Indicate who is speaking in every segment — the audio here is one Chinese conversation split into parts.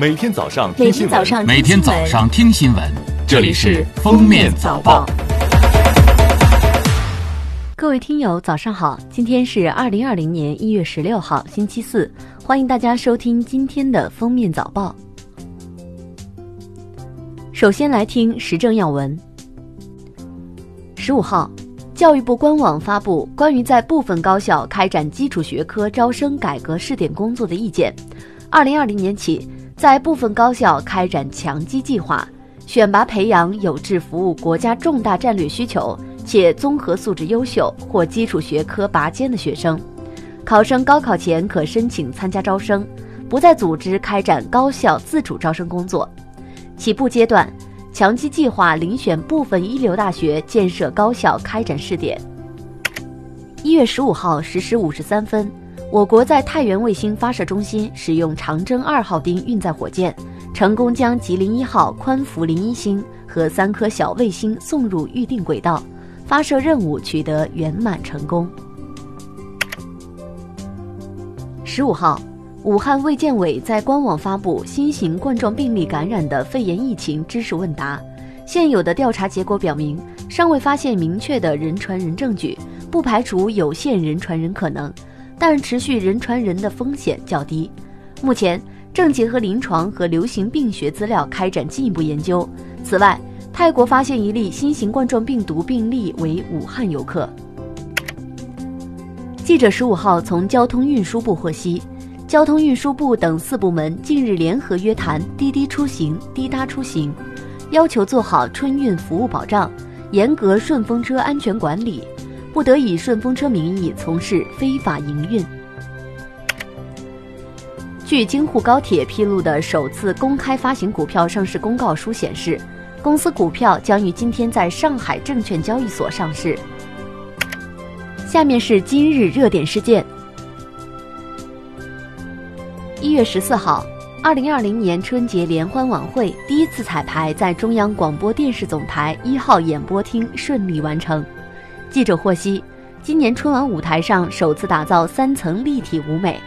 Speaker 1: 每天早上
Speaker 2: 听新闻，
Speaker 3: 每天早上听新闻，
Speaker 1: 这里是《封面早报》。
Speaker 2: 各位听友，早上好！今天是二零二零年一月十六号，星期四，欢迎大家收听今天的《封面早报》。首先来听时政要闻。十五号。教育部官网发布关于在部分高校开展基础学科招生改革试点工作的意见。二零二零年起，在部分高校开展强基计划，选拔培养有志服务国家重大战略需求且综合素质优秀或基础学科拔尖的学生。考生高考前可申请参加招生，不再组织开展高校自主招生工作。起步阶段。强基计划遴选部分一流大学建设高校开展试点。一月十五号十时五十三分，我国在太原卫星发射中心使用长征二号丁运载火箭，成功将吉林一号宽幅零一星和三颗小卫星送入预定轨道，发射任务取得圆满成功。十五号。武汉卫健委在官网发布新型冠状病例感染的肺炎疫情知识问答，现有的调查结果表明，尚未发现明确的人传人证据，不排除有限人传人可能，但持续人传人的风险较低。目前正结合临床和流行病学资料开展进一步研究。此外，泰国发现一例新型冠状病毒病例为武汉游客。记者十五号从交通运输部获悉。交通运输部等四部门近日联合约谈滴滴出行、滴答出行，要求做好春运服务保障，严格顺风车安全管理，不得以顺风车名义从事非法营运。据京沪高铁披露的首次公开发行股票上市公告书显示，公司股票将于今天在上海证券交易所上市。下面是今日热点事件。一月十四号，二零二零年春节联欢晚会第一次彩排在中央广播电视总台一号演播厅顺利完成。记者获悉，今年春晚舞台上首次打造三层立体舞美，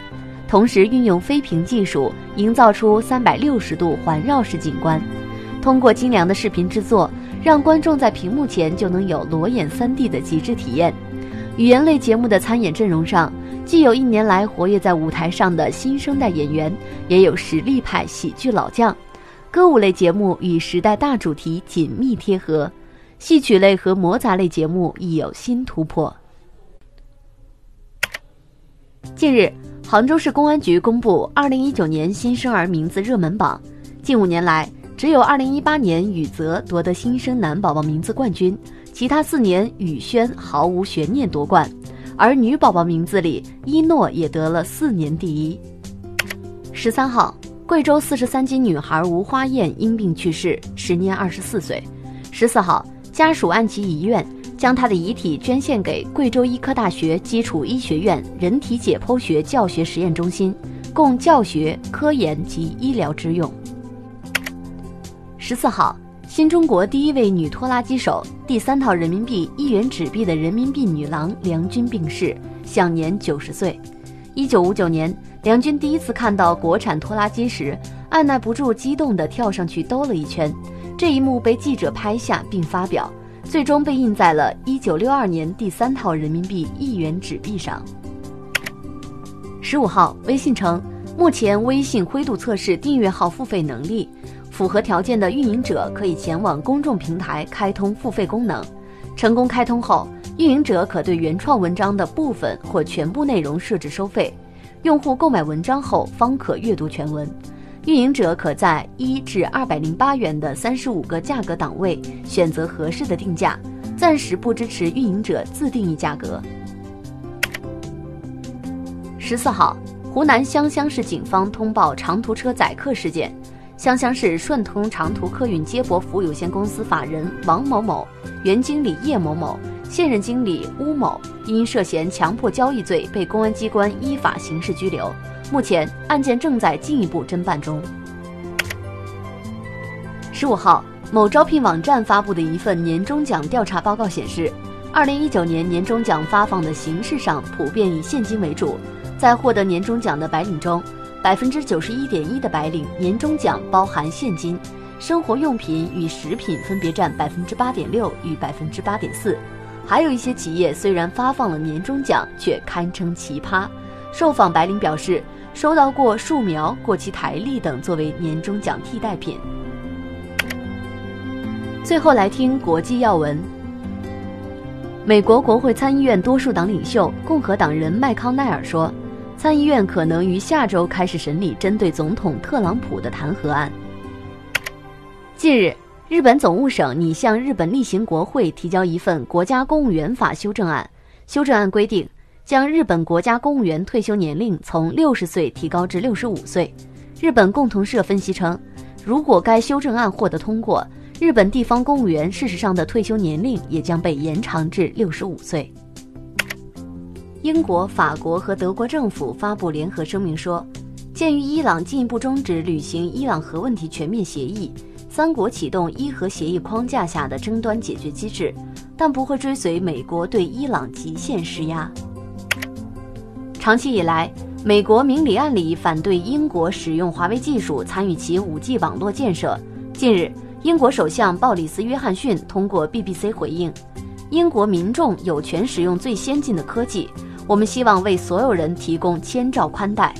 Speaker 2: 同时运用飞屏技术营造出三百六十度环绕式景观。通过精良的视频制作，让观众在屏幕前就能有裸眼三 D 的极致体验。语言类节目的参演阵容上。既有一年来活跃在舞台上的新生代演员，也有实力派喜剧老将。歌舞类节目与时代大主题紧密贴合，戏曲类和魔杂类节目亦有新突破。近日，杭州市公安局公布二零一九年新生儿名字热门榜，近五年来，只有二零一八年宇泽夺得新生男宝宝名字冠军，其他四年宇轩毫无悬念夺冠。而女宝宝名字里，一诺也得了四年第一。十三号，贵州四十三斤女孩吴花艳因病去世，时年二十四岁。十四号，家属按其遗愿，将他的遗体捐献给贵州医科大学基础医学院人体解剖学教学实验中心，供教学、科研及医疗之用。十四号。新中国第一位女拖拉机手、第三套人民币一元纸币的人民币女郎梁军病逝，享年九十岁。一九五九年，梁军第一次看到国产拖拉机时，按耐不住激动地跳上去兜了一圈。这一幕被记者拍下并发表，最终被印在了一九六二年第三套人民币一元纸币上。十五号，微信称，目前微信灰度测试订阅号付费能力。符合条件的运营者可以前往公众平台开通付费功能。成功开通后，运营者可对原创文章的部分或全部内容设置收费。用户购买文章后方可阅读全文。运营者可在一至二百零八元的三十五个价格档位选择合适的定价，暂时不支持运营者自定义价格。十四号，湖南湘乡市警方通报长途车载客事件。湘乡市顺通长途客运接驳服务有限公司法人王某某、原经理叶某某、现任经理邬某因涉嫌强迫交易罪被公安机关依法刑事拘留，目前案件正在进一步侦办中。十五号，某招聘网站发布的一份年终奖调查报告显示，二零一九年年终奖发放的形式上普遍以现金为主，在获得年终奖的白领中。百分之九十一点一的白领年终奖包含现金，生活用品与食品分别占百分之八点六与百分之八点四。还有一些企业虽然发放了年终奖，却堪称奇葩。受访白领表示，收到过树苗、过期台历等作为年终奖替代品。最后来听国际要闻。美国国会参议院多数党领袖共和党人麦康奈尔说，参议院可能于下周开始审理针对总统特朗普的弹劾案。近日。日本总务省拟向日本例行国会提交一份国家公务员法修正案。修正案规定，将日本国家公务员退休年龄从六十岁提高至六十五岁。日本共同社分析称，如果该修正案获得通过，日本地方公务员事实上的退休年龄也将被延长至六十五岁。英国、法国和德国政府发布联合声明说，鉴于伊朗进一步终止履行伊朗核问题全面协议。三国启动伊核协议框架下的争端解决机制，但不会追随美国对伊朗极限施压。长期以来，美国明里暗里反对英国使用华为技术参与其 5G 网络建设。近日，英国首相鲍里斯·约翰逊通过 BBC 回应：“英国民众有权使用最先进的科技，我们希望为所有人提供千兆宽带。”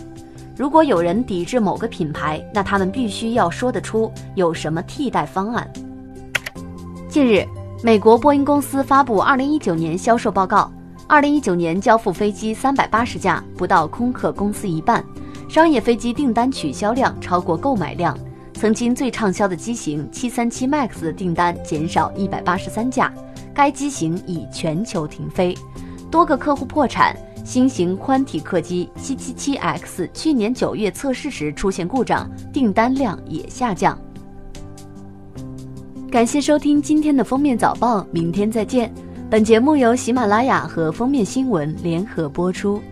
Speaker 2: 如果有人抵制某个品牌，那他们必须要说得出有什么替代方案。近日，美国波音公司发布2019年销售报告，2019年交付飞机380架，不到空客公司一半。商业飞机订单取消量超过购买量，曾经最畅销的机型737 MAX 的订单减少183架，该机型已全球停飞，多个客户破产。新型宽体客机 777X 去年九月测试时出现故障，订单量也下降。感谢收听今天的封面早报，明天再见。本节目由喜马拉雅和封面新闻联合播出。